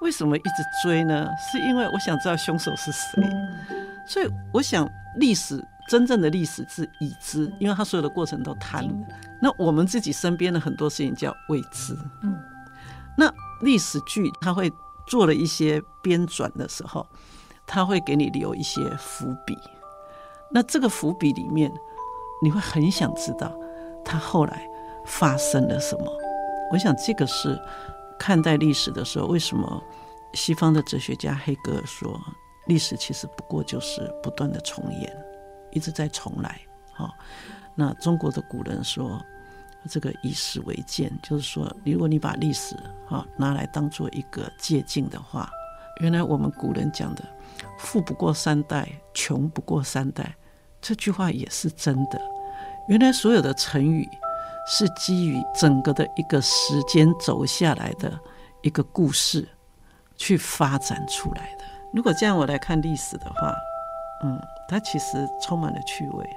为什么一直追呢？是因为我想知道凶手是谁。所以我想，历史真正的历史是已知，因为他所有的过程都谈。那我们自己身边的很多事情叫未知。嗯，那历史剧他会做了一些编转的时候，他会给你留一些伏笔。那这个伏笔里面，你会很想知道他后来发生了什么。我想这个是。看待历史的时候，为什么西方的哲学家黑格尔说，历史其实不过就是不断的重演，一直在重来。好，那中国的古人说，这个以史为鉴，就是说，如果你把历史啊拿来当做一个借镜的话，原来我们古人讲的“富不过三代，穷不过三代”这句话也是真的。原来所有的成语。是基于整个的一个时间走下来的一个故事去发展出来的。如果这样我来看历史的话，嗯，它其实充满了趣味。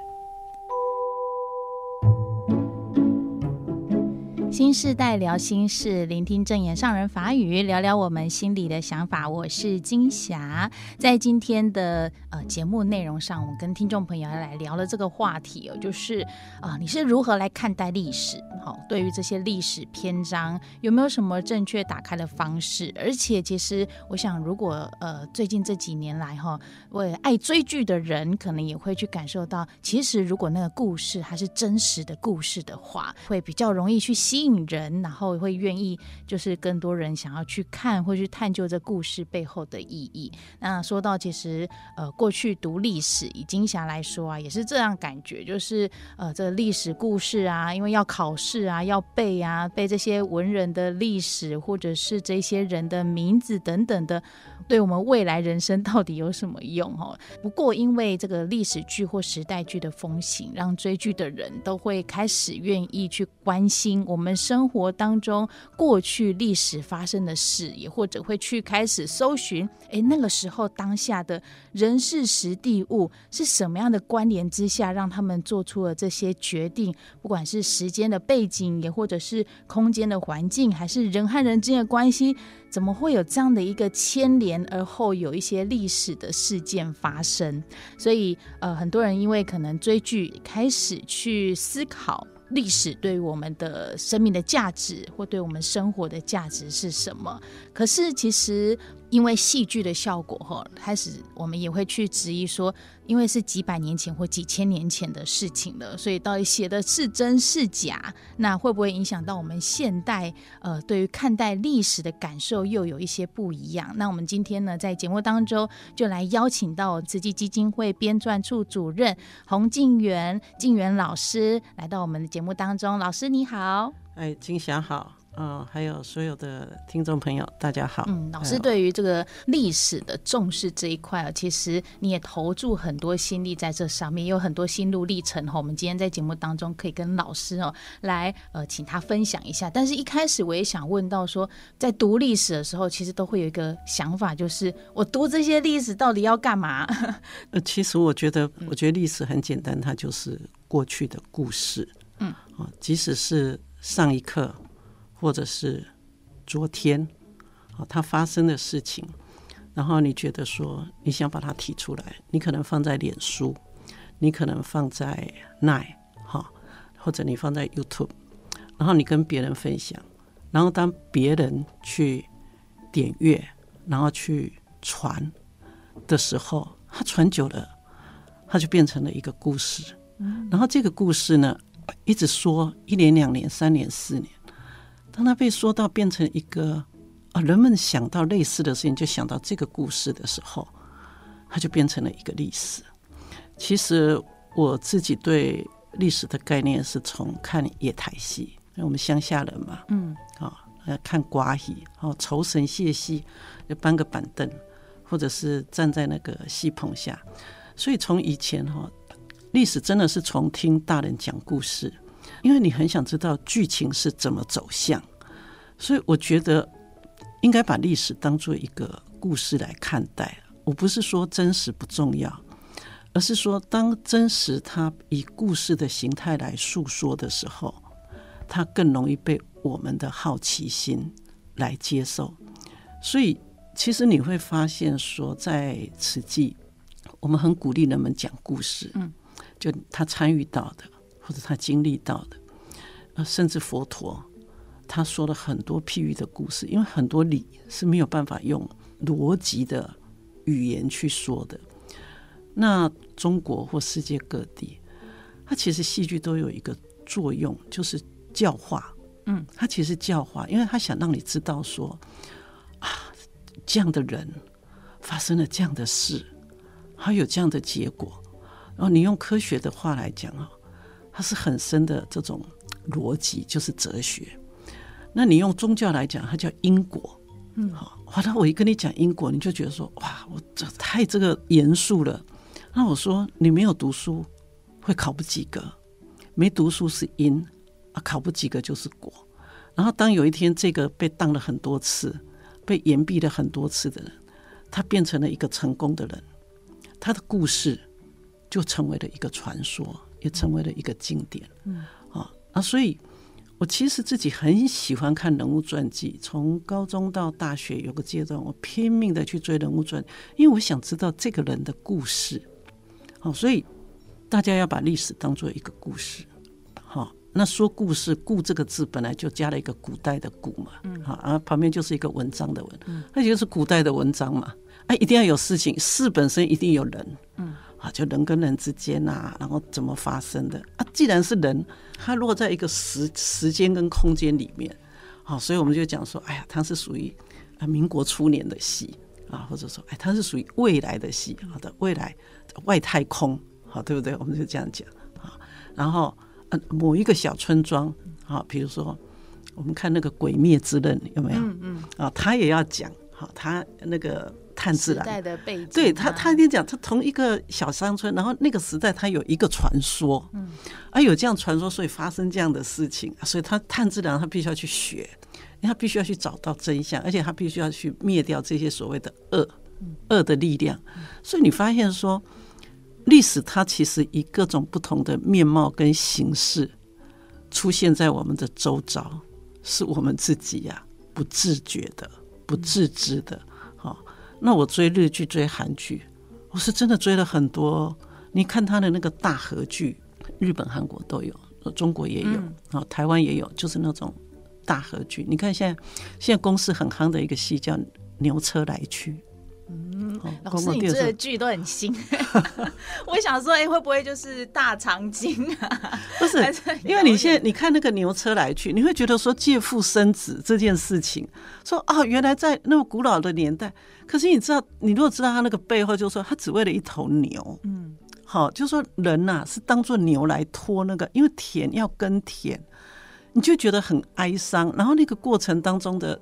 新世代聊心事，聆听正言上人法语，聊聊我们心里的想法。我是金霞，在今天的呃节目内容上，我跟听众朋友来聊了这个话题哦，就是啊、呃，你是如何来看待历史？好，对于这些历史篇章，有没有什么正确打开的方式？而且，其实我想，如果呃最近这几年来哈，为爱追剧的人，可能也会去感受到，其实如果那个故事还是真实的故事的话，会比较容易去吸。吸引人，然后会愿意，就是更多人想要去看或去探究这故事背后的意义。那说到其实，呃，过去读历史，以金霞来说啊，也是这样感觉，就是呃，这历史故事啊，因为要考试啊，要背啊，背这些文人的历史，或者是这些人的名字等等的。对我们未来人生到底有什么用？哈，不过因为这个历史剧或时代剧的风行，让追剧的人都会开始愿意去关心我们生活当中过去历史发生的事，也或者会去开始搜寻，哎，那个时候当下的人事时地物是什么样的关联之下，让他们做出了这些决定，不管是时间的背景，也或者是空间的环境，还是人和人之间的关系。怎么会有这样的一个牵连，而后有一些历史的事件发生？所以，呃，很多人因为可能追剧，开始去思考历史对于我们的生命的价值，或对我们生活的价值是什么。可是，其实。因为戏剧的效果，哈，开始我们也会去质疑说，因为是几百年前或几千年前的事情了，所以到底写的是真是假？那会不会影响到我们现代呃对于看待历史的感受又有一些不一样？那我们今天呢，在节目当中就来邀请到慈济基金会编撰处主任洪静原静原老师来到我们的节目当中。老师你好，哎，金霞好。嗯，还有所有的听众朋友，大家好。嗯，老师对于这个历史的重视这一块啊，其实你也投注很多心力在这上面，有很多心路历程哈。我们今天在节目当中可以跟老师哦来呃，请他分享一下。但是一开始我也想问到说，在读历史的时候，其实都会有一个想法，就是我读这些历史到底要干嘛？呃，其实我觉得，我觉得历史很简单，它就是过去的故事。嗯，啊，即使是上一刻。或者是昨天啊，它发生的事情，然后你觉得说你想把它提出来，你可能放在脸书，你可能放在 Line 哈，或者你放在 YouTube，然后你跟别人分享，然后当别人去点阅，然后去传的时候，它传久了，它就变成了一个故事。然后这个故事呢，一直说一年、两年、三年、四年。当他被说到变成一个啊，人们想到类似的事情就想到这个故事的时候，它就变成了一个历史。其实我自己对历史的概念是从看野台戏，因为我们乡下人嘛，嗯，啊，看瓜戏，哦，酬神谢戏，就搬个板凳，或者是站在那个戏棚下。所以从以前哈，历史真的是从听大人讲故事。因为你很想知道剧情是怎么走向，所以我觉得应该把历史当做一个故事来看待。我不是说真实不重要，而是说当真实它以故事的形态来诉说的时候，它更容易被我们的好奇心来接受。所以其实你会发现说，在慈济，我们很鼓励人们讲故事，嗯，就他参与到的或者他经历到的，呃，甚至佛陀他说了很多譬喻的故事，因为很多理是没有办法用逻辑的语言去说的。那中国或世界各地，它其实戏剧都有一个作用，就是教化。嗯，它其实教化，因为他想让你知道说啊，这样的人发生了这样的事，还有这样的结果。然后你用科学的话来讲啊，它是很深的这种逻辑，就是哲学。那你用宗教来讲，它叫因果。嗯，好，好了，我一跟你讲因果，你就觉得说哇，我这太这个严肃了。那我说，你没有读书会考不及格，没读书是因啊，考不及格就是果。然后当有一天这个被当了很多次、被延毕了很多次的人，他变成了一个成功的人，他的故事就成为了一个传说，也成为了一个经典。嗯，啊，啊所以我其实自己很喜欢看人物传记，从高中到大学有个阶段，我拼命的去追人物传，因为我想知道这个人的故事。好，所以大家要把历史当做一个故事。好，那说故事“故”这个字本来就加了一个古代的“古”嘛，嗯，好，啊旁边就是一个文章的“文”，嗯，那就是古代的文章嘛。啊，一定要有事情，事本身一定有人，嗯，啊，就人跟人之间啊，然后怎么发生的啊？既然是人，他如果在一个时时间跟空间里面，好，所以我们就讲说，哎呀，它是属于啊民国初年的戏啊，或者说，哎，它是属于未来的戏，好的，未来。外太空，好，对不对？我们就这样讲啊。然后，呃，某一个小村庄，啊，比如说，我们看那个《鬼灭之刃》，有没有？嗯嗯。啊，他也要讲，好，他那个炭治郎的背景，对他，他跟你讲，他同一个小山村，然后那个时代他有一个传说，嗯，啊，有这样传说，所以发生这样的事情，所以他炭治郎他必须要去学，他必须要去找到真相，而且他必须要去灭掉这些所谓的恶，恶的力量。所以你发现说。历史它其实以各种不同的面貌跟形式出现在我们的周遭，是我们自己呀、啊、不自觉的、不自知的。好，那我追日剧、追韩剧，我是真的追了很多。你看他的那个大合剧，日本、韩国都有，中国也有，啊，台湾也有，就是那种大合剧。你看现在现在公司很夯的一个戏叫《牛车来去》。嗯，老师，你这个剧都很新。我想说，哎、欸，会不会就是大长今啊？不是，因为你现在你看那个牛车来去，你会觉得说借腹生子这件事情，说啊、哦，原来在那么古老的年代。可是你知道，你如果知道他那个背后，就是说他只为了一头牛。嗯，好，就是说人呐、啊、是当做牛来拖那个，因为田要耕田，你就觉得很哀伤。然后那个过程当中的。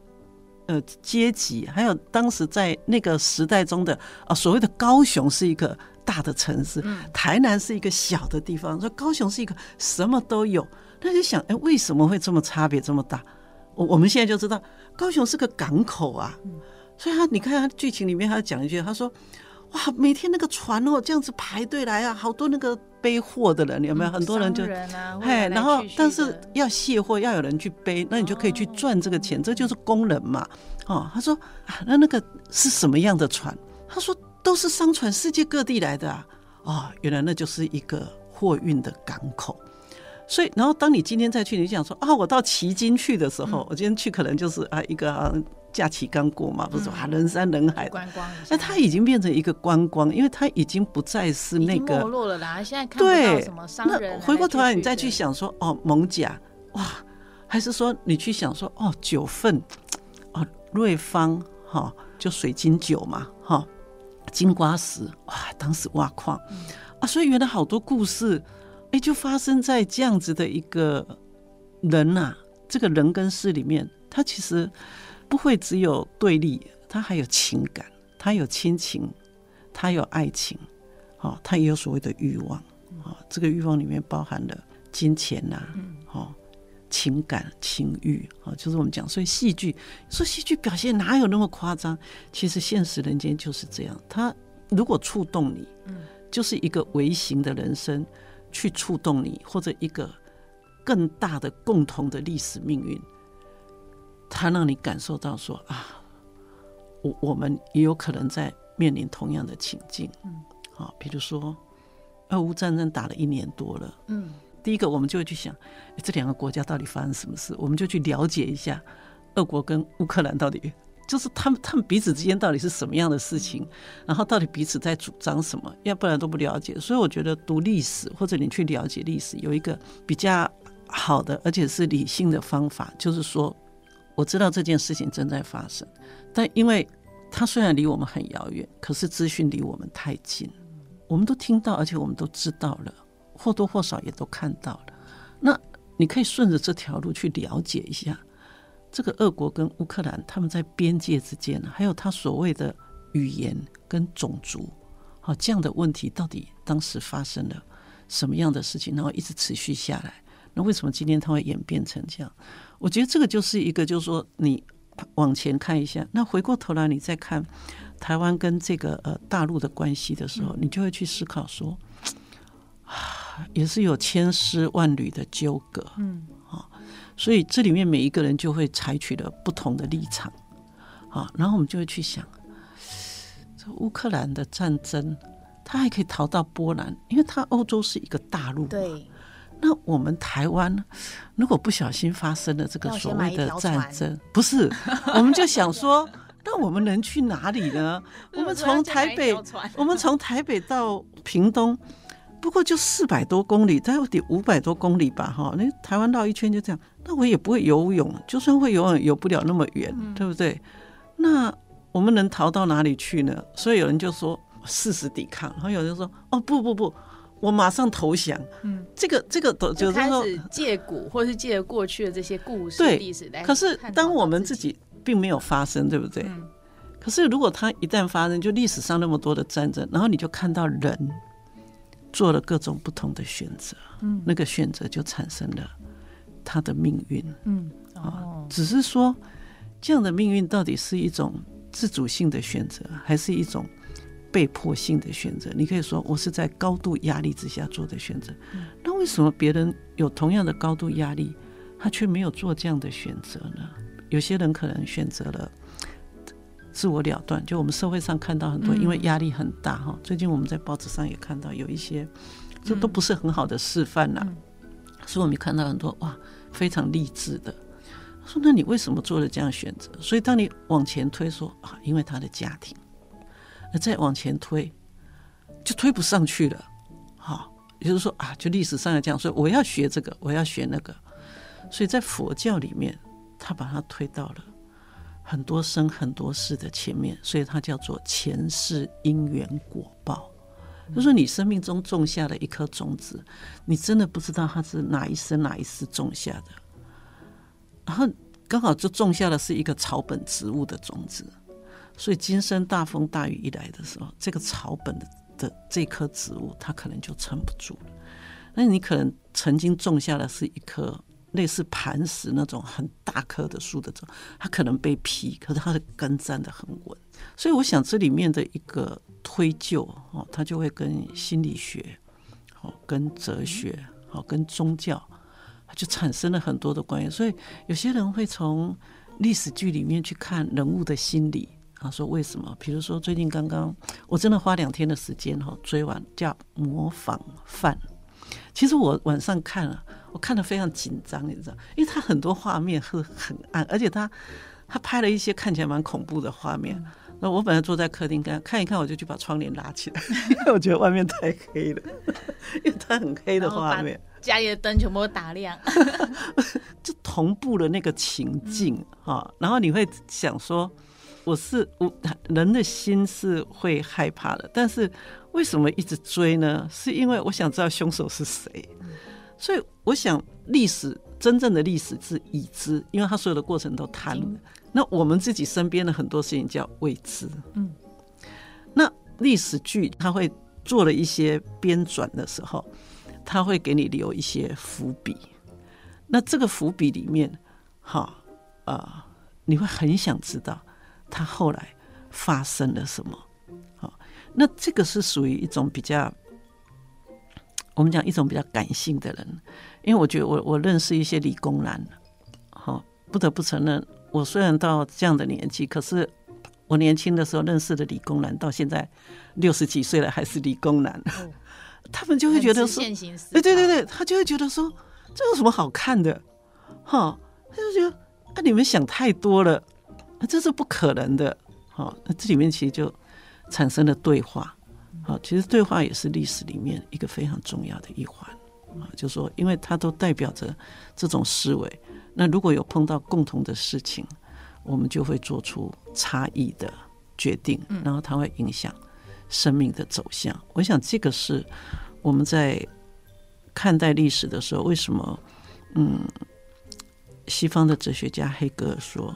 呃，阶级还有当时在那个时代中的啊，所谓的高雄是一个大的城市，台南是一个小的地方，说高雄是一个什么都有，那就想，哎，为什么会这么差别这么大？我我们现在就知道，高雄是个港口啊，所以他你看他剧情里面他讲一句，他说。哇，每天那个船哦，这样子排队来啊，好多那个背货的人，有没有？很多人就，人然后但是要卸货，要有人去背，那你就可以去赚这个钱，这就是工人嘛。哦，他说啊，那那个是什么样的船？他说都是商船，世界各地来的啊。哦，原来那就是一个货运的港口。所以，然后当你今天再去，你想说啊，我到旗津去的时候，我今天去可能就是啊一个。假期刚过嘛，不是说啊，人山人海，观光。那它已经变成一个观光，因为它已经不再是那个没落了啦。现在看不到什么商人。那回过头来，你再去想说，哦，艋舺，哇，还是说你去想说，哦，九份，哦，瑞芳，哈、哦，就水晶酒嘛，哈、哦，金瓜石，哇，当时挖矿、嗯、啊，所以原来好多故事，哎，就发生在这样子的一个人呐、啊，这个人跟事里面，他其实。不会只有对立，他还有情感，他有亲情，他有爱情，哦，他也有所谓的欲望，哦，这个欲望里面包含了金钱呐，哦，情感、情欲，哦，就是我们讲，所以戏剧说戏剧表现哪有那么夸张？其实现实人间就是这样，他如果触动你，就是一个微型的人生去触动你，或者一个更大的共同的历史命运。他让你感受到说啊，我我们也有可能在面临同样的情境。嗯，好，比如说，俄乌战争打了一年多了。嗯，第一个我们就会去想，这两个国家到底发生什么事？我们就去了解一下，俄国跟乌克兰到底。就是他们，他们彼此之间到底是什么样的事情，然后到底彼此在主张什么，要不然都不了解。所以我觉得读历史或者你去了解历史，有一个比较好的而且是理性的方法，就是说，我知道这件事情正在发生，但因为它虽然离我们很遥远，可是资讯离我们太近，我们都听到，而且我们都知道了，或多或少也都看到了。那你可以顺着这条路去了解一下。这个俄国跟乌克兰，他们在边界之间，还有他所谓的语言跟种族，好这样的问题，到底当时发生了什么样的事情，然后一直持续下来？那为什么今天它会演变成这样？我觉得这个就是一个，就是说你往前看一下，那回过头来你再看台湾跟这个呃大陆的关系的时候，你就会去思考说，啊，也是有千丝万缕的纠葛，嗯啊。所以这里面每一个人就会采取了不同的立场，啊，然后我们就会去想，这乌克兰的战争，他还可以逃到波兰，因为他欧洲是一个大陆。对。那我们台湾如果不小心发生了这个所谓的战争，不是，我们就想说，那我们能去哪里呢？我们从台北，我们从台北到屏东。不过就四百多公里，大概得五百多公里吧，哈。那台湾绕一圈就这样，那我也不会游泳，就算会游泳，游不了那么远，嗯、对不对？那我们能逃到哪里去呢？所以有人就说誓死抵抗，然后有人说哦不不不，我马上投降。嗯，这个这个都就是说借古或是借过去的这些故事对历史来。可是当我们自己并没有发生，对不对？嗯、可是如果它一旦发生，就历史上那么多的战争，然后你就看到人。做了各种不同的选择，嗯，那个选择就产生了他的命运，嗯，哦，只是说这样的命运到底是一种自主性的选择，还是一种被迫性的选择？你可以说我是在高度压力之下做的选择，那为什么别人有同样的高度压力，他却没有做这样的选择呢？有些人可能选择了。自我了断，就我们社会上看到很多，因为压力很大哈。最近我们在报纸上也看到有一些，这都不是很好的示范呐。所以我们看到很多哇，非常励志的。说那你为什么做了这样选择？所以当你往前推说啊，因为他的家庭，那再往前推，就推不上去了。好，也就是说啊，就历史上来讲，所以我要学这个，我要学那个。所以在佛教里面，他把它推到了。很多生很多世的前面，所以它叫做前世因缘果报。就说，你生命中种下的一颗种子，你真的不知道它是哪一生哪一世种下的，然后刚好就种下的是一个草本植物的种子，所以今生大风大雨一来的时候，这个草本的的这棵植物它可能就撑不住了。那你可能曾经种下的是一颗。类似磐石那种很大棵的树的种，它可能被劈，可是它的根站得很稳。所以我想这里面的一个推究哦，它就会跟心理学、哦跟哲学、哦跟宗教，它就产生了很多的关系。所以有些人会从历史剧里面去看人物的心理啊，说为什么？比如说最近刚刚我真的花两天的时间哈追完叫《模仿犯》，其实我晚上看了。我看得非常紧张，你知道，因为他很多画面是很暗，而且他他拍了一些看起来蛮恐怖的画面。那我本来坐在客厅看看一看，我就去把窗帘拉起来，因为我觉得外面太黑了，因为它很黑的画面，家里的灯全部都打亮，就同步了那个情境哈。然后你会想说，我是我人的心是会害怕的，但是为什么一直追呢？是因为我想知道凶手是谁。所以我想，历史真正的历史是已知，因为他所有的过程都谈了。那我们自己身边的很多事情叫未知。嗯，那历史剧他会做了一些编转的时候，他会给你留一些伏笔。那这个伏笔里面，哈啊，你会很想知道他后来发生了什么。好，那这个是属于一种比较。我们讲一种比较感性的人，因为我觉得我我认识一些理工男，好，不得不承认，我虽然到这样的年纪，可是我年轻的时候认识的理工男，到现在六十几岁了还是理工男，哦、他们就会觉得说，对对对对，他就会觉得说，这有什么好看的？哈，他就觉得啊，你们想太多了，这是不可能的。好，那这里面其实就产生了对话。好，其实对话也是历史里面一个非常重要的一环啊，就是说，因为它都代表着这种思维。那如果有碰到共同的事情，我们就会做出差异的决定，然后它会影响生命的走向。我想这个是我们在看待历史的时候，为什么嗯，西方的哲学家黑格尔说，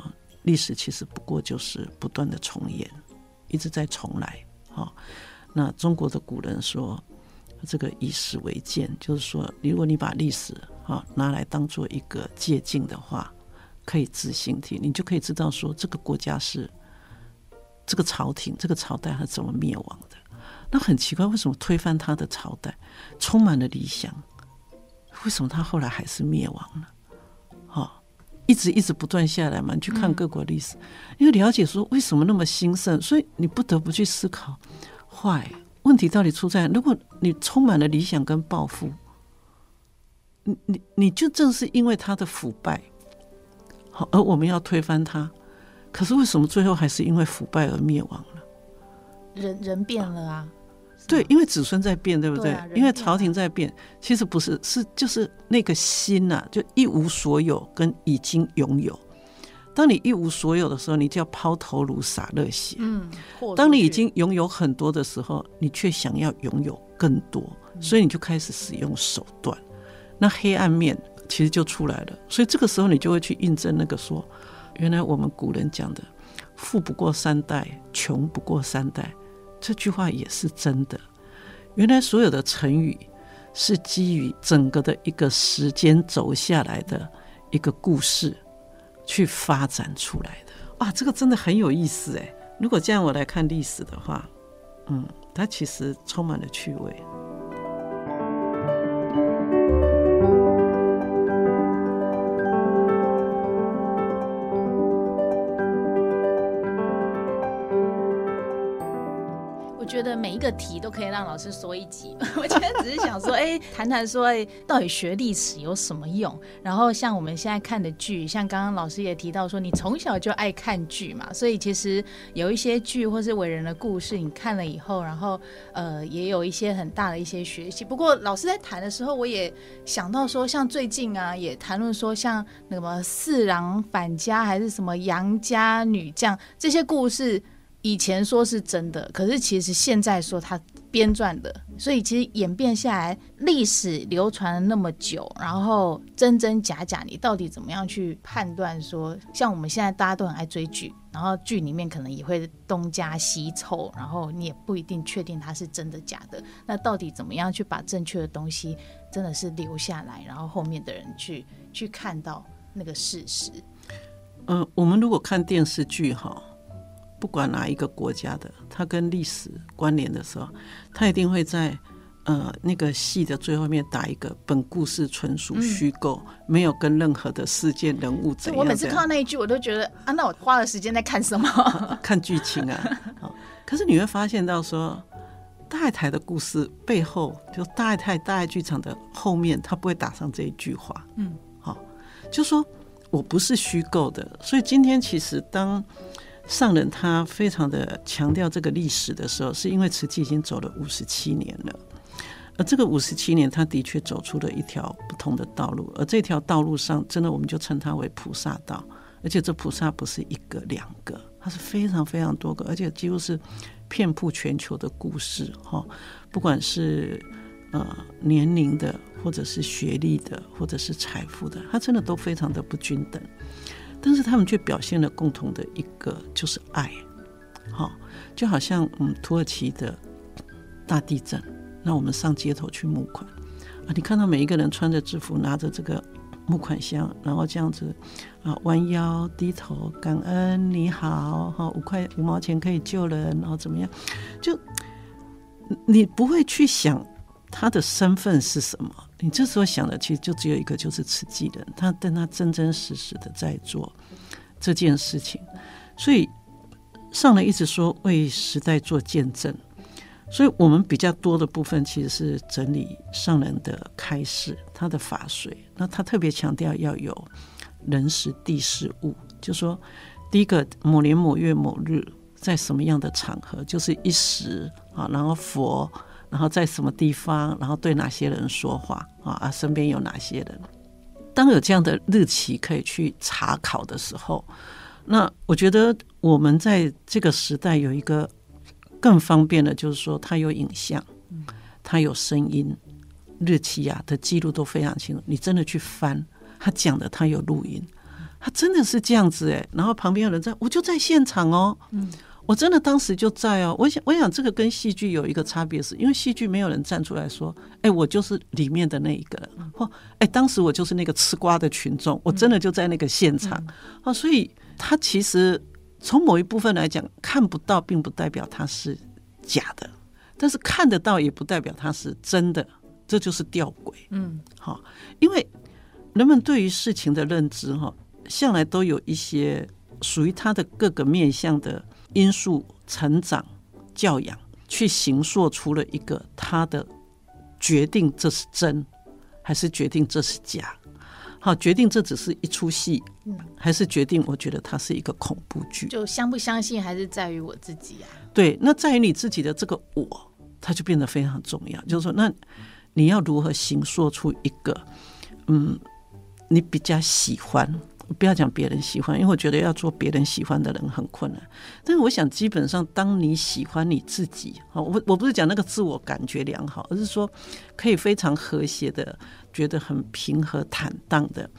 历史其实不过就是不断的重演，一直在重来。哈，那中国的古人说，这个以史为鉴，就是说，如果你把历史啊拿来当做一个借镜的话。可以自行体，你就可以知道说这个国家是这个朝廷、这个朝代是怎么灭亡的。那很奇怪，为什么推翻他的朝代充满了理想，为什么他后来还是灭亡了？哦，一直一直不断下来嘛。你去看各国历史，因为了解说为什么那么兴盛，所以你不得不去思考，坏问题到底出在，如果你充满了理想跟抱负，你你你就正是因为他的腐败。好，而我们要推翻他，可是为什么最后还是因为腐败而灭亡了？人人变了啊！对，因为子孙在变，对不对？对啊，因为朝廷在变，其实不是，是就是那个心呐、啊，就一无所有跟已经拥有。当你一无所有的时候，你就要抛头颅洒热血。嗯，当你已经拥有很多的时候，你却想要拥有更多，所以你就开始使用手段。那黑暗面。其实就出来了，所以这个时候你就会去印证那个说，原来我们古人讲的“富不过三代，穷不过三代”这句话也是真的。原来所有的成语是基于整个的一个时间走下来的一个故事去发展出来的。哇，这个真的很有意思哎！如果这样我来看历史的话，嗯，它其实充满了趣味。得每一个题都可以让老师说一集。我今天只是想说，哎，谈谈说，哎，到底学历史有什么用？然后像我们现在看的剧，像刚刚老师也提到说，你从小就爱看剧嘛，所以其实有一些剧或是伟人的故事，你看了以后，然后呃，也有一些很大的一些学习。不过老师在谈的时候，我也想到说，像最近啊，也谈论说，像那什么四郎返家，还是什么杨家女将这些故事。以前说是真的，可是其实现在说他编撰的，所以其实演变下来，历史流传了那么久，然后真真假假，你到底怎么样去判断？说像我们现在大家都很爱追剧，然后剧里面可能也会东加西凑，然后你也不一定确定它是真的假的。那到底怎么样去把正确的东西真的是留下来，然后后面的人去去看到那个事实？嗯、我们如果看电视剧哈。不管哪一个国家的，它跟历史关联的时候，它一定会在呃那个戏的最后面打一个“本故事纯属虚构，嗯、没有跟任何的事件人物怎样。”我每次看到那一句，我都觉得啊，那我花了时间在看什么？看剧情啊。可是你会发现到说，大爱台的故事背后，就大爱台大爱剧场的后面，他不会打上这一句话。嗯，好，就说我不是虚构的。所以今天其实当。上人他非常的强调这个历史的时候，是因为慈济已经走了五十七年了，而这个五十七年，他的确走出了一条不同的道路，而这条道路上，真的我们就称它为菩萨道，而且这菩萨不是一个两个，它是非常非常多个，而且几乎是遍布全球的故事哈，不管是呃年龄的，或者是学历的，或者是财富的，它真的都非常的不均等。但是他们却表现了共同的一个，就是爱，好，就好像嗯，土耳其的大地震，那我们上街头去募款啊，你看到每一个人穿着制服，拿着这个募款箱，然后这样子啊，弯腰低头感恩，你好，哈，五块五毛钱可以救人，然后怎么样？就你不会去想他的身份是什么。你这时候想的其实就只有一个，就是慈济的，他但他真真实实的在做这件事情，所以上人一直说为时代做见证，所以我们比较多的部分其实是整理上人的开示，他的法髓。那他特别强调要有人时地事物，就说第一个某年某月某日在什么样的场合，就是一时啊，然后佛，然后在什么地方，然后对哪些人说话啊啊，身边有哪些人。当有这样的日期可以去查考的时候，那我觉得我们在这个时代有一个更方便的，就是说它有影像，它有声音，日期啊的记录都非常清楚。你真的去翻他讲的，他有录音，他真的是这样子哎。然后旁边有人在，我就在现场哦。我真的当时就在哦，我想，我想这个跟戏剧有一个差别，是因为戏剧没有人站出来说，哎，我就是里面的那一个人，或哎，当时我就是那个吃瓜的群众，我真的就在那个现场。啊，所以他其实从某一部分来讲，看不到并不代表他是假的，但是看得到也不代表他是真的，这就是吊诡。嗯，好，因为人们对于事情的认知哈，向来都有一些属于他的各个面向的。因素成长、教养，去形塑出了一个他的决定，这是真还是决定这是假？好，决定这只是一出戏，还是决定我觉得它是一个恐怖剧？就相不相信，还是在于我自己啊？对，那在于你自己的这个我，它就变得非常重要。就是说，那你要如何形塑出一个，嗯，你比较喜欢？不要讲别人喜欢，因为我觉得要做别人喜欢的人很困难。但是我想，基本上当你喜欢你自己，我我不是讲那个自我感觉良好，而是说可以非常和谐的，觉得很平和坦荡的。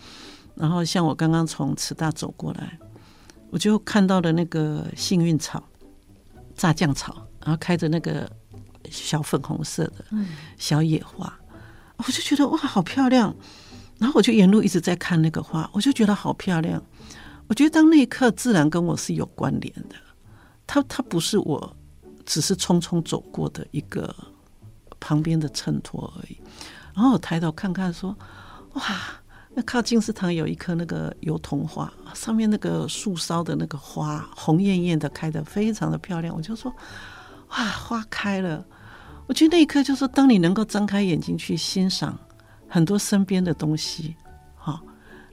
然后像我刚刚从慈大走过来，我就看到了那个幸运草、炸酱草，然后开着那个小粉红色的小野花，我就觉得哇，好漂亮。然后我就沿路一直在看那个花，我就觉得好漂亮。我觉得当那一刻，自然跟我是有关联的。它它不是我只是匆匆走过的一个旁边的衬托而已。然后我抬头看看，说：“哇，那靠金石堂有一棵那个油桐花，上面那个树梢的那个花红艳艳的，开的非常的漂亮。”我就说：“哇，花开了！”我觉得那一刻就是当你能够张开眼睛去欣赏。很多身边的东西，哈，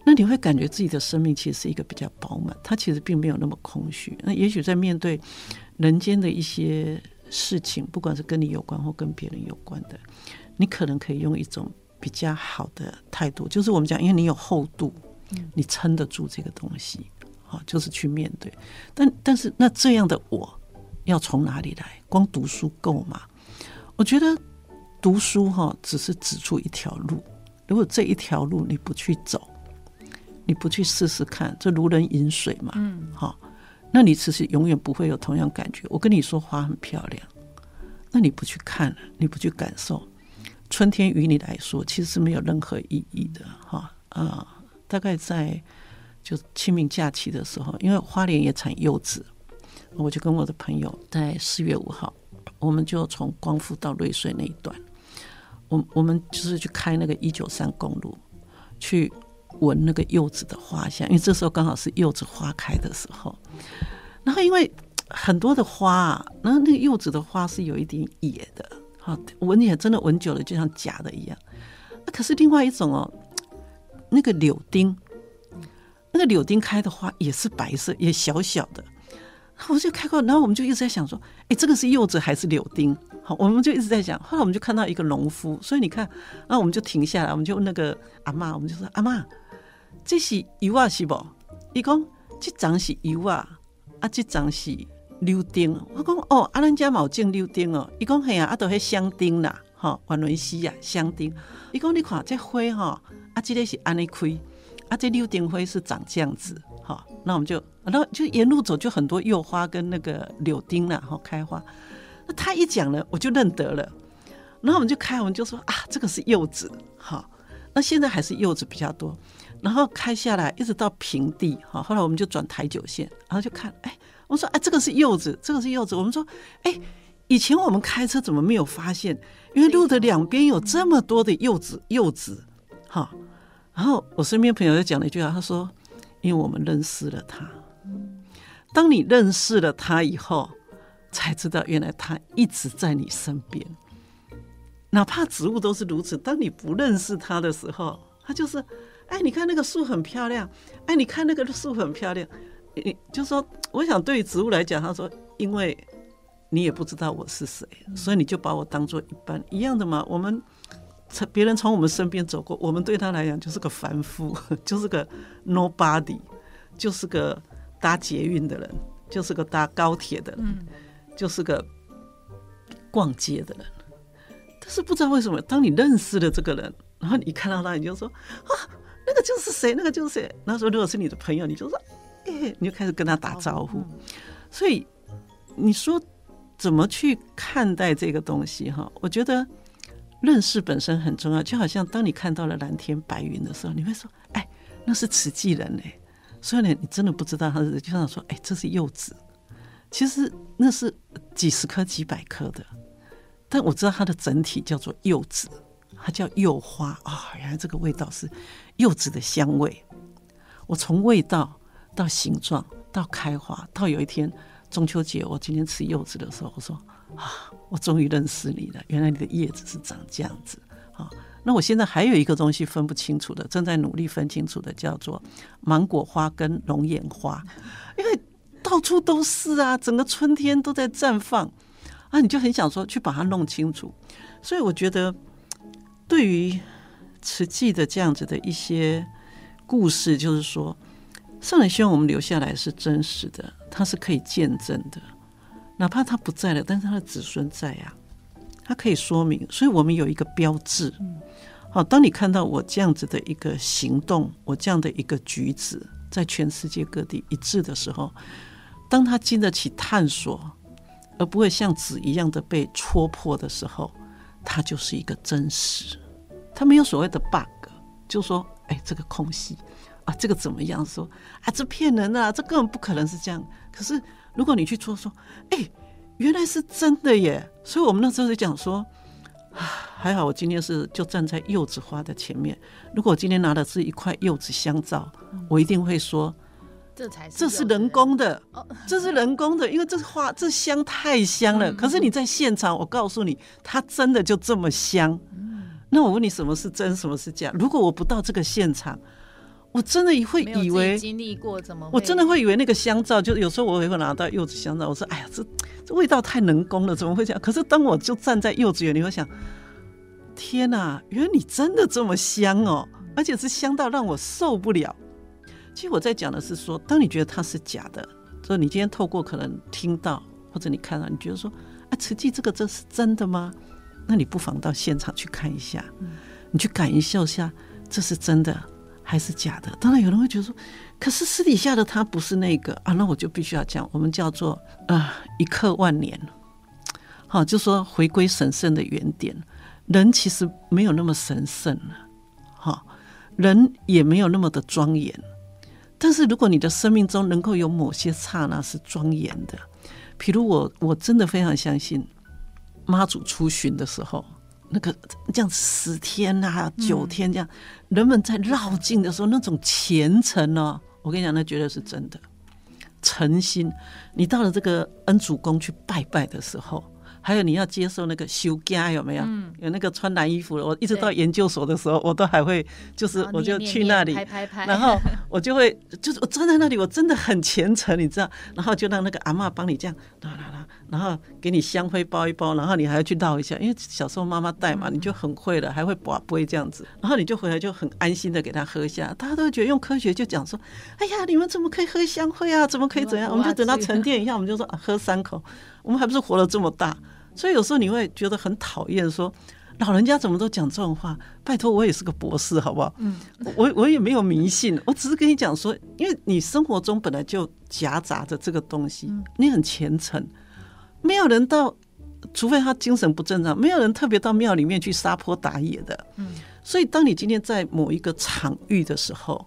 那你会感觉自己的生命其实是一个比较饱满，它其实并没有那么空虚。那也许在面对人间的一些事情，不管是跟你有关或跟别人有关的，你可能可以用一种比较好的态度，就是我们讲，因为你有厚度，你撑得住这个东西，好，就是去面对。但但是那这样的我要从哪里来？光读书够吗？我觉得。读书哈，只是指出一条路。如果这一条路你不去走，你不去试试看，这如人饮水嘛。嗯，好，那你其实永远不会有同样感觉。我跟你说花很漂亮，那你不去看，你不去感受，春天于你来说其实是没有任何意义的。哈啊，大概在就清明假期的时候，因为花莲也产柚子，我就跟我的朋友在四月五号，我们就从光复到瑞穗那一段。我我们就是去开那个一九三公路，去闻那个柚子的花香，因为这时候刚好是柚子花开的时候。然后因为很多的花，然后那个柚子的花是有一点野的，哈，闻也真的闻久了就像假的一样。那可是另外一种哦，那个柳丁，那个柳丁开的花也是白色，也小小的。我就开过，然后我们就一直在想说，哎，这个是柚子还是柳丁？好，我们就一直在讲。后来我们就看到一个农夫，所以你看，那我们就停下来，我们就问那个阿嬷，我们就说：“阿嬷，这是油啊是不？”伊讲：“这张是油啊，啊，这张是柳丁。”我讲：“哦，阿咱家冇种柳丁哦。”伊讲：“嘿啊，啊都迄香丁啦，哈，瓦伦西啊，香丁。”伊讲：“你看这花哈，啊，这个是安尼开，啊，这柳丁花是长这样子。”好，那我们就，那就沿路走，就很多柚花跟那个柳丁啦，哈开花。那他一讲呢，我就认得了。然后我们就开，我们就说啊，这个是柚子。好，那现在还是柚子比较多。然后开下来，一直到平地。好，后来我们就转台九线，然后就看，哎，我们说，哎，这个是柚子，这个是柚子。我们说，哎，以前我们开车怎么没有发现？因为路的两边有这么多的柚子，柚子。哈，然后我身边朋友就讲了一句话，他说，因为我们认识了他。当你认识了他以后，才知道原来他一直在你身边。哪怕植物都是如此，当你不认识他的时候，他就是，哎，你看那个树很漂亮，哎，你看那个树很漂亮，你就说，我想对于植物来讲，他说，因为你也不知道我是谁，所以你就把我当做一般一样的嘛。我们从别人从我们身边走过，我们对他来讲就是个凡夫，就是个 nobody，就是个。搭捷运的人，就是个搭高铁的人，嗯、就是个逛街的人。但是不知道为什么，当你认识了这个人，然后你看到他，你就说啊，那个就是谁，那个就是谁。那时候如果是你的朋友，你就说，哎、欸，你就开始跟他打招呼。所以你说怎么去看待这个东西？哈，我觉得认识本身很重要。就好像当你看到了蓝天白云的时候，你会说，哎，那是慈济人嘞。所以呢，你真的不知道他是就像说，哎，这是柚子，其实那是几十颗、几百颗的，但我知道它的整体叫做柚子，它叫柚花啊、原来这个味道是柚子的香味。我从味道到形状到开花，到有一天中秋节，我今天吃柚子的时候，我说啊，我终于认识你了，原来你的叶子是长这样子啊。那我现在还有一个东西分不清楚的，正在努力分清楚的，叫做芒果花跟龙眼花，因为到处都是啊，整个春天都在绽放啊，你就很想说去把它弄清楚。所以我觉得，对于慈济的这样子的一些故事，就是说，圣人希望我们留下来是真实的，它是可以见证的，哪怕他不在了，但是他的子孙在呀、啊。它可以说明，所以我们有一个标志。好，当你看到我这样子的一个行动，我这样的一个举止，在全世界各地一致的时候，当他经得起探索，而不会像纸一样的被戳破的时候，它就是一个真实。它没有所谓的 bug，就说，哎，这个空隙啊，这个怎么样说啊，这骗人啊，这根本不可能是这样。可是如果你去戳说，哎。原来是真的耶！所以我们那时候就讲说，还好我今天是就站在柚子花的前面。如果我今天拿的是一块柚子香皂，我一定会说，这才是这是人工的，这是人工的，因为这花这香太香了。可是你在现场，我告诉你，它真的就这么香。那我问你，什么是真，什么是假？如果我不到这个现场。我真的会以为经历过怎么？我真的会以为那个香皂，就有时候我也会拿到柚子香皂。我说：“哎呀，这这味道太人工了，怎么会这样？”可是当我就站在柚子园，你会想：“天哪，原来你真的这么香哦，而且是香到让我受不了。”其实我在讲的是说，当你觉得它是假的，说你今天透过可能听到或者你看到，你觉得说：“啊，慈济这个这是真的吗？”那你不妨到现场去看一下，你去感受一下，这是真的。还是假的？当然有人会觉得说，可是私底下的他不是那个啊，那我就必须要讲，我们叫做啊一刻万年，好，就说回归神圣的原点。人其实没有那么神圣了，好，人也没有那么的庄严。但是如果你的生命中能够有某些刹那是庄严的，譬如我，我真的非常相信妈祖出巡的时候。那个这样十天啊，九天这样，人们在绕境的时候，那种虔诚哦，我跟你讲，那绝对是真的，诚心。你到了这个恩主公去拜拜的时候。还有你要接受那个修家有没有？嗯、有那个穿蓝衣服的。我一直到研究所的时候，我都还会，就是我就去那里，然后我就会，就是我站在那里，我真的很虔诚，你知道？然后就让那个阿嬷帮你这样啦啦啦，然后给你香灰包一包，然后你还要去绕一下，因为小时候妈妈带嘛，你就很会了，还会把杯这样子，然后你就回来就很安心的给他喝下。大家都觉得用科学就讲说，哎呀，你们怎么可以喝香灰啊？怎么可以怎样？我们就等到沉淀一下，我们就说啊，喝三口，我们还不是活了这么大？所以有时候你会觉得很讨厌，说老人家怎么都讲这种话？拜托，我也是个博士，好不好？嗯，我我也没有迷信，我只是跟你讲说，因为你生活中本来就夹杂着这个东西，你很虔诚，没有人到，除非他精神不正常，没有人特别到庙里面去撒泼打野的。嗯，所以当你今天在某一个场域的时候，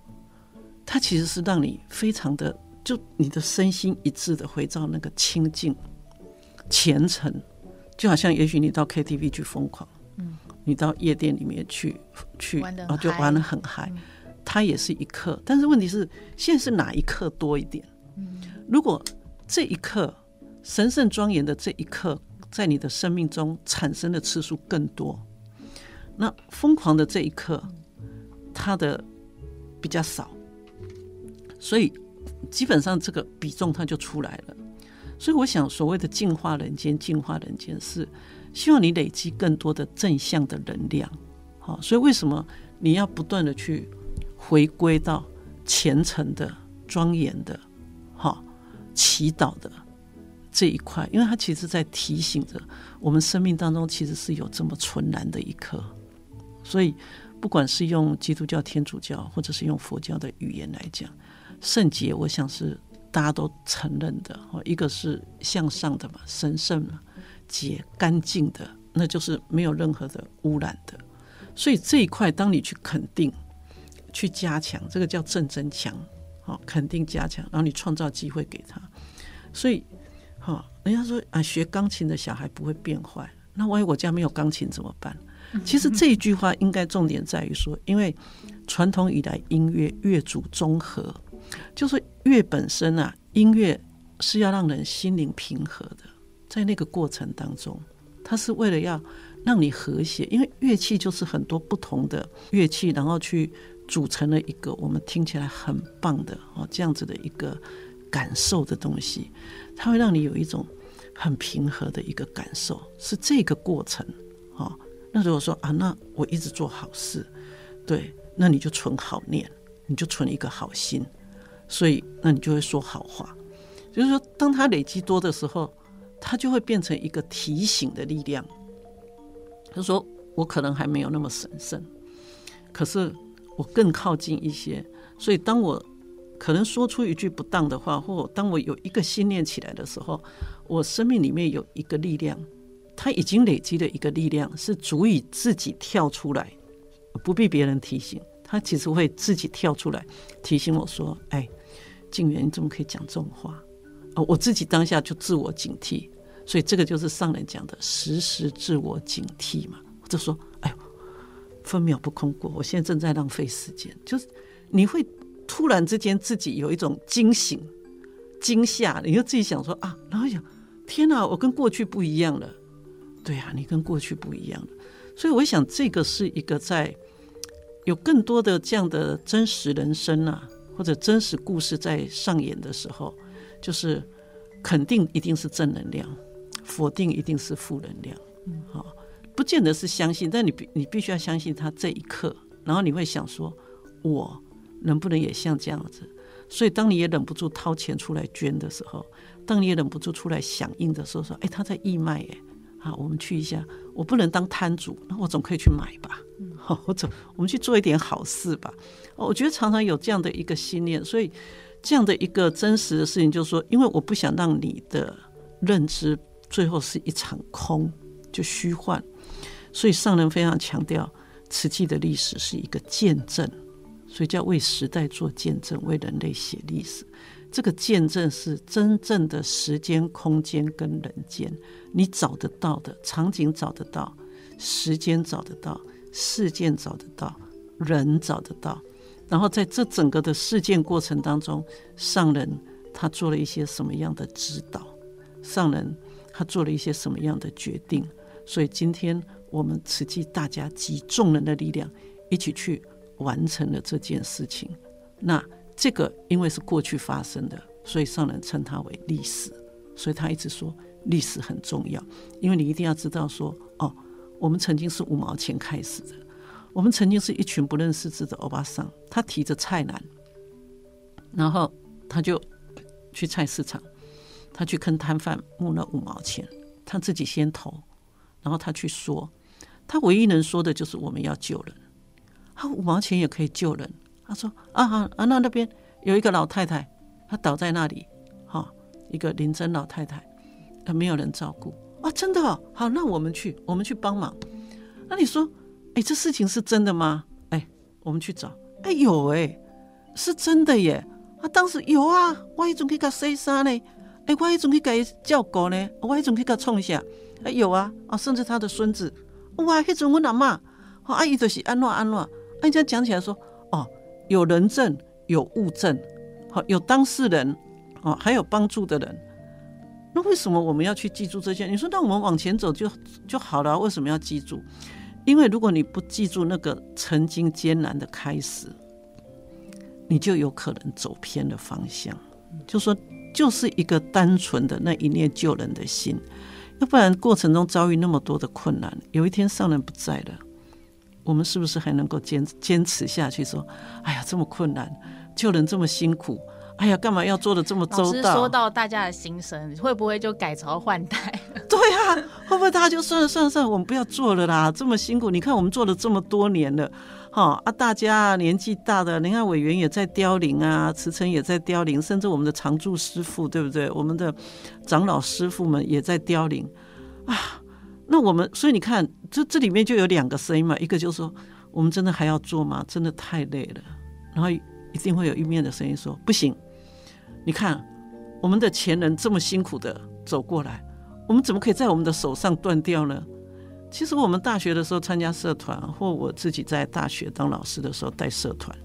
它其实是让你非常的，就你的身心一致的回到那个清净、虔诚。就好像，也许你到 KTV 去疯狂，嗯，你到夜店里面去去啊，就玩的很嗨，它也是一刻。但是问题是，现在是哪一刻多一点？嗯，如果这一刻神圣庄严的这一刻，在你的生命中产生的次数更多。那疯狂的这一刻，它的比较少，所以基本上这个比重它就出来了。所以我想，所谓的净化人间，净化人间是希望你累积更多的正向的能量。好，所以为什么你要不断的去回归到虔诚的、庄严的、好祈祷的这一块？因为它其实在提醒着我们生命当中其实是有这么纯然的一颗。所以，不管是用基督教、天主教，或者是用佛教的语言来讲，圣洁，我想是。大家都承认的，一个是向上的嘛，神圣嘛，洁干净的，那就是没有任何的污染的。所以这一块，当你去肯定、去加强，这个叫正增强，好，肯定加强，然后你创造机会给他。所以，哈，人家说啊，学钢琴的小孩不会变坏，那万一我家没有钢琴怎么办？其实这一句话应该重点在于说，因为传统以来音乐乐主综合。就是乐本身啊，音乐是要让人心灵平和的，在那个过程当中，它是为了要让你和谐，因为乐器就是很多不同的乐器，然后去组成了一个我们听起来很棒的哦这样子的一个感受的东西，它会让你有一种很平和的一个感受，是这个过程哦。那如果说啊，那我一直做好事，对，那你就存好念，你就存一个好心。所以，那你就会说好话，就是说，当他累积多的时候，他就会变成一个提醒的力量。他说：“我可能还没有那么神圣，可是我更靠近一些。所以，当我可能说出一句不当的话，或当我有一个信念起来的时候，我生命里面有一个力量，他已经累积的一个力量，是足以自己跳出来，不必别人提醒，他其实会自己跳出来提醒我说：‘哎。’静原，你怎么可以讲这种话？哦，我自己当下就自我警惕，所以这个就是上人讲的时时自我警惕嘛。我就说，哎呦，分秒不空过，我现在正在浪费时间。就是你会突然之间自己有一种惊醒、惊吓，你就自己想说啊，然后想，天哪，我跟过去不一样了。对啊，你跟过去不一样了。所以我想，这个是一个在有更多的这样的真实人生啊。或者真实故事在上演的时候，就是肯定一定是正能量，否定一定是负能量。嗯，好，不见得是相信，但你必你必须要相信他这一刻，然后你会想说，我能不能也像这样子？所以当你也忍不住掏钱出来捐的时候，当你也忍不住出来响应的时候，说，哎，他在义卖，哎，啊，我们去一下，我不能当摊主，那我总可以去买吧。好，我总，我们去做一点好事吧。我觉得常常有这样的一个信念，所以这样的一个真实的事情，就是说，因为我不想让你的认知最后是一场空，就虚幻，所以上人非常强调，瓷器的历史是一个见证，所以叫为时代做见证，为人类写历史。这个见证是真正的时间、空间跟人间，你找得到的场景找得到，时间找得到。事件找得到，人找得到，然后在这整个的事件过程当中，上人他做了一些什么样的指导？上人他做了一些什么样的决定？所以今天我们慈济大家集众人的力量，一起去完成了这件事情。那这个因为是过去发生的，所以上人称它为历史。所以他一直说历史很重要，因为你一定要知道说哦。我们曾经是五毛钱开始的，我们曾经是一群不认识字的欧巴桑，他提着菜篮，然后他就去菜市场，他去跟摊贩募了五毛钱，他自己先投，然后他去说，他唯一能说的就是我们要救人，他五毛钱也可以救人。他说啊啊啊，那那边有一个老太太，她倒在那里，哈，一个临终老太太，她没有人照顾。啊，真的哦，好，那我们去，我们去帮忙。那你说，哎，这事情是真的吗？哎，我们去找，哎，有哎，是真的耶。啊，当时有啊，我一种可以给他塞沙呢，哎，我一种可以给他叫狗呢，我一种可以给他冲一下，哎，有啊，啊，甚至他的孙子，哇，那种我哪嘛，好，阿姨就是安诺安诺，哎，这样讲起来说，哦，有人证，有物证，好，有当事人，哦，还有帮助的人。那为什么我们要去记住这些？你说，那我们往前走就就好了，为什么要记住？因为如果你不记住那个曾经艰难的开始，你就有可能走偏了方向。就说，就是一个单纯的那一念救人的心，要不然过程中遭遇那么多的困难，有一天上人不在了，我们是不是还能够坚坚持下去？说，哎呀，这么困难，救人这么辛苦。哎呀，干嘛要做的这么周到？说到大家的心声，会不会就改朝换代？对啊，会不会大家就算了算了算了，我们不要做了啦？这么辛苦，你看我们做了这么多年了，哈啊，大家年纪大的，你看委员也在凋零啊，慈诚也在凋零，甚至我们的常住师傅，对不对？我们的长老师傅们也在凋零啊。那我们，所以你看，这这里面就有两个声音嘛，一个就是说，我们真的还要做吗？真的太累了。然后一定会有一面的声音说，不行。你看，我们的前人这么辛苦的走过来，我们怎么可以在我们的手上断掉呢？其实我们大学的时候参加社团，或我自己在大学当老师的时候带社团，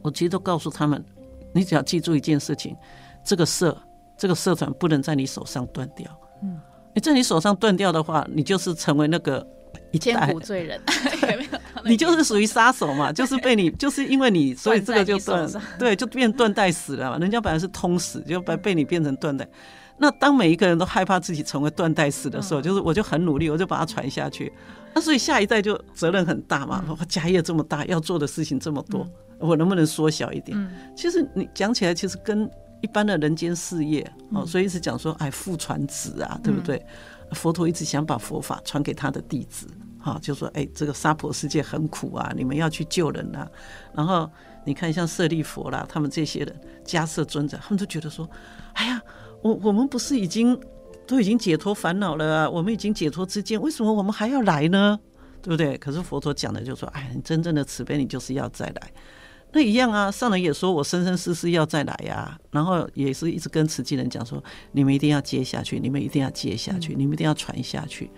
我其实都告诉他们，你只要记住一件事情，这个社这个社团不能在你手上断掉。嗯，你在你手上断掉的话，你就是成为那个一千古罪人。你就是属于杀手嘛，就是被你，就是因为你，所以这个就断，对，就变断代死了嘛。人家本来是通死，就被被你变成断代。那当每一个人都害怕自己成为断代死的时候，就是我就很努力，我就把它传下去。那所以下一代就责任很大嘛，家业这么大，要做的事情这么多，我能不能缩小一点？其实你讲起来，其实跟一般的人间事业哦，所以一直讲说，哎，父传子啊，对不对？佛陀一直想把佛法传给他的弟子。啊，就说哎，这个娑婆世界很苦啊，你们要去救人啊。然后你看，像舍利弗啦，他们这些人，迦叶尊者，他们都觉得说，哎呀，我我们不是已经都已经解脱烦恼了，我们已经解脱之见，为什么我们还要来呢？对不对？可是佛陀讲的就说，哎，你真正的慈悲，你就是要再来。那一样啊，上人也说我生生世世要再来呀，啊。然后也是一直跟慈济人讲说，你们一定要接下去，你们一定要接下去，你们一定要传下去。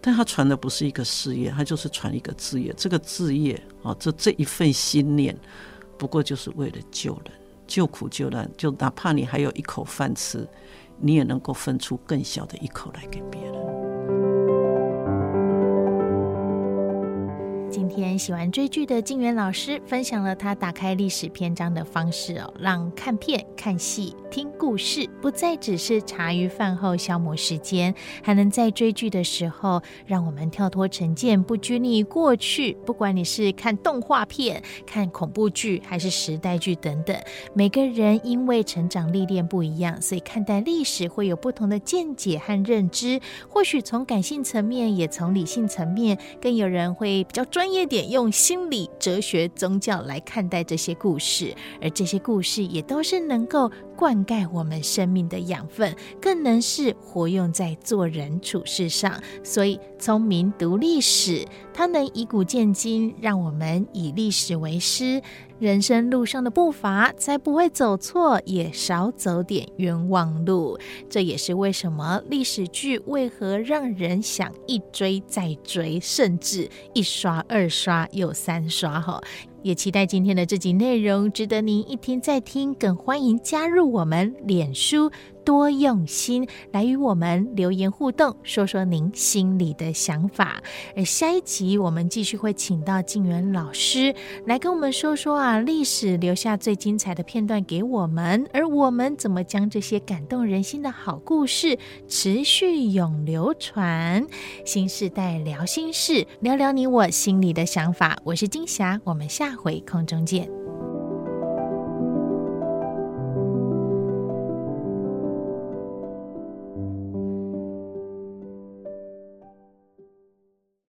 但他传的不是一个事业，他就是传一个志业。这个志业啊，这这一份心念，不过就是为了救人，救苦救难。就哪怕你还有一口饭吃，你也能够分出更小的一口来给别人。今天喜欢追剧的静原老师分享了他打开历史篇章的方式哦，让看片、看戏。听故事不再只是茶余饭后消磨时间，还能在追剧的时候让我们跳脱成见，不拘泥过去。不管你是看动画片、看恐怖剧还是时代剧等等，每个人因为成长历练不一样，所以看待历史会有不同的见解和认知。或许从感性层面，也从理性层面，更有人会比较专专业点，用心理、哲学、宗教来看待这些故事。而这些故事也都是能够灌。溉我们生命的养分，更能是活用在做人处事上。所以，聪明读历史，它能以古鉴今，让我们以历史为师，人生路上的步伐才不会走错，也少走点冤枉路。这也是为什么历史剧为何让人想一追再追，甚至一刷二刷又三刷哈。也期待今天的这集内容值得您一听再听，更欢迎加入我们脸书多用心来与我们留言互动，说说您心里的想法。而下一集我们继续会请到静原老师来跟我们说说啊，历史留下最精彩的片段给我们，而我们怎么将这些感动人心的好故事持续永流传。新世代聊心事，聊聊你我心里的想法。我是金霞，我们下。回空中见。